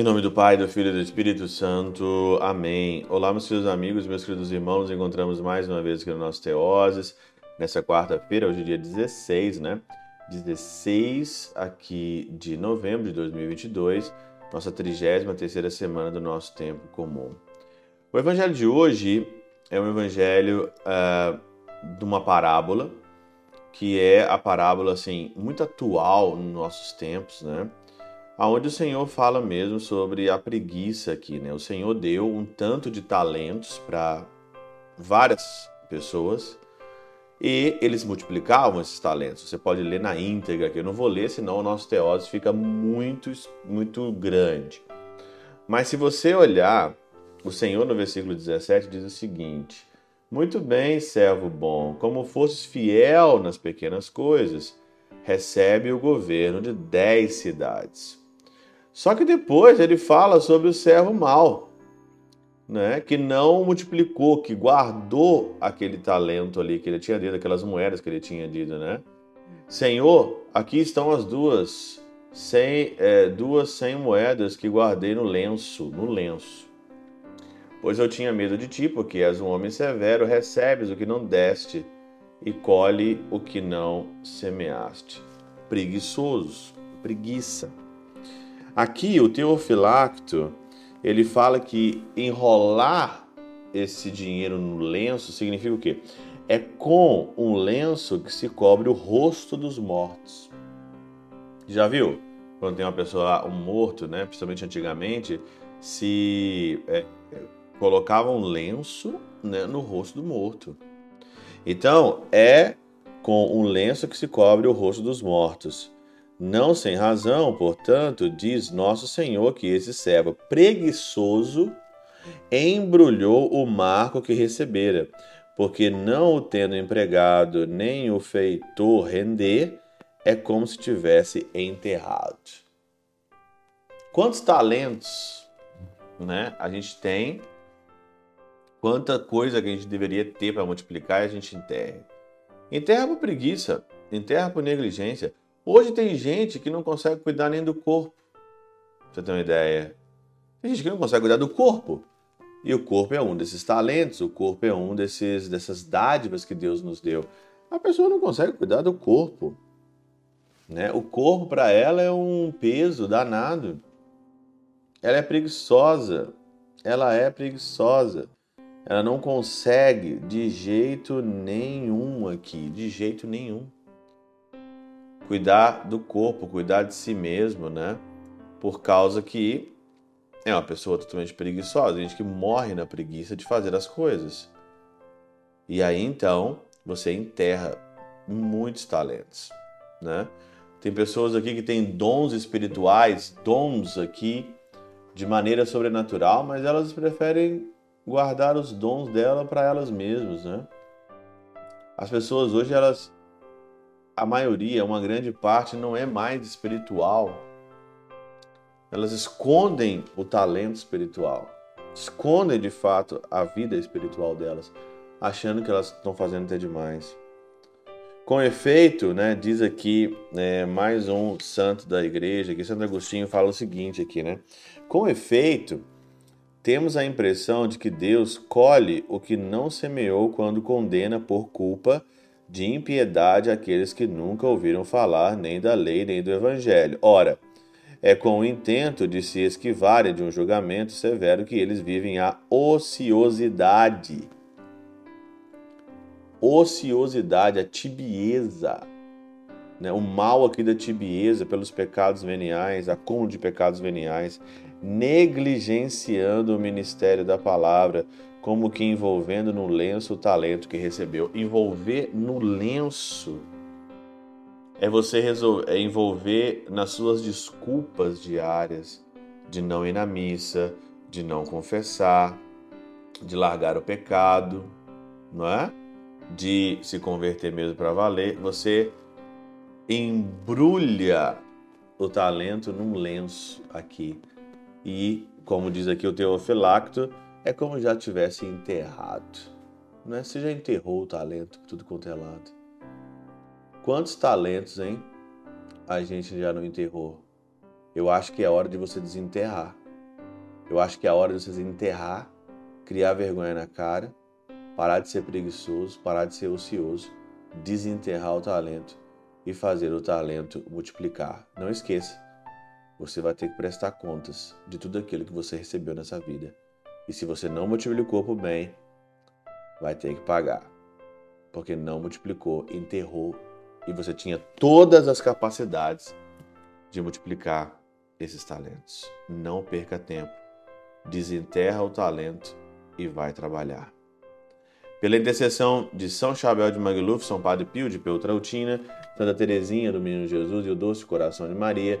Em nome do Pai, do Filho e do Espírito Santo. Amém. Olá, meus queridos amigos, meus queridos irmãos. Nos encontramos mais uma vez aqui no nosso Teoses, nessa quarta-feira, hoje é dia 16, né? 16 aqui de novembro de 2022, nossa 33ª semana do nosso tempo comum. O evangelho de hoje é um evangelho uh, de uma parábola, que é a parábola, assim, muito atual nos nossos tempos, né? Aonde o Senhor fala mesmo sobre a preguiça aqui, né? O Senhor deu um tanto de talentos para várias pessoas e eles multiplicavam esses talentos. Você pode ler na íntegra aqui, eu não vou ler, senão o nosso teóse fica muito, muito grande. Mas se você olhar, o Senhor no versículo 17 diz o seguinte: Muito bem, servo bom, como fosses fiel nas pequenas coisas, recebe o governo de dez cidades. Só que depois ele fala sobre o servo mau, né, que não multiplicou, que guardou aquele talento ali que ele tinha dito, aquelas moedas que ele tinha dito, né? Senhor, aqui estão as duas, cem, é, duas cem moedas que guardei no lenço, no lenço. Pois eu tinha medo de ti, porque és um homem severo, recebes o que não deste e colhe o que não semeaste. Preguiçoso, preguiça. Aqui o Teofilacto, ele fala que enrolar esse dinheiro no lenço significa o quê? É com um lenço que se cobre o rosto dos mortos. Já viu? Quando tem uma pessoa, um morto, né? Principalmente antigamente, se é, colocava um lenço né, no rosto do morto. Então, é com um lenço que se cobre o rosto dos mortos. Não sem razão, portanto, diz nosso Senhor que esse servo preguiçoso embrulhou o marco que recebera, porque não o tendo empregado nem o feitor render, é como se tivesse enterrado. Quantos talentos né, a gente tem, quanta coisa que a gente deveria ter para multiplicar e a gente enterra. Enterra por preguiça, enterra por negligência. Hoje tem gente que não consegue cuidar nem do corpo. Pra você ter uma ideia. Tem gente que não consegue cuidar do corpo. E o corpo é um desses talentos, o corpo é um desses, dessas dádivas que Deus nos deu. A pessoa não consegue cuidar do corpo. Né? O corpo para ela é um peso danado. Ela é preguiçosa. Ela é preguiçosa. Ela não consegue de jeito nenhum aqui, de jeito nenhum cuidar do corpo, cuidar de si mesmo, né? Por causa que é uma pessoa totalmente preguiçosa, gente que morre na preguiça de fazer as coisas. E aí então você enterra muitos talentos, né? Tem pessoas aqui que têm dons espirituais, dons aqui de maneira sobrenatural, mas elas preferem guardar os dons dela para elas mesmas, né? As pessoas hoje elas a maioria, uma grande parte, não é mais espiritual. Elas escondem o talento espiritual, escondem de fato a vida espiritual delas, achando que elas estão fazendo até demais. Com efeito, né, diz aqui né, mais um santo da igreja, que Santo Agostinho fala o seguinte aqui, né? Com efeito, temos a impressão de que Deus colhe o que não semeou quando condena por culpa de impiedade aqueles que nunca ouviram falar nem da lei nem do evangelho. Ora, é com o intento de se esquivarem de um julgamento severo que eles vivem a ociosidade. Ociosidade, a tibieza. Né? O mal aqui da tibieza pelos pecados veniais, acúmulo de pecados veniais, negligenciando o ministério da palavra, como que envolvendo no lenço o talento que recebeu. Envolver no lenço é você resolver, é envolver nas suas desculpas diárias de não ir na missa, de não confessar, de largar o pecado, não é? De se converter mesmo para valer. Você embrulha o talento num lenço aqui. E, como diz aqui o Teofilacto, é como já tivesse enterrado. Não é? Você já enterrou o talento tudo quanto é lado. Quantos talentos, hein? A gente já não enterrou. Eu acho que é hora de você desenterrar. Eu acho que é hora de vocês enterrar, criar vergonha na cara, parar de ser preguiçoso, parar de ser ocioso, desenterrar o talento e fazer o talento multiplicar. Não esqueça, você vai ter que prestar contas de tudo aquilo que você recebeu nessa vida. E se você não multiplicou o bem, vai ter que pagar. Porque não multiplicou, enterrou e você tinha todas as capacidades de multiplicar esses talentos. Não perca tempo. Desenterra o talento e vai trabalhar. Pela intercessão de São Chabel de Magluf, São Padre Pio de Peltrautina, Santa Teresinha do Menino Jesus e o Doce Coração de Maria,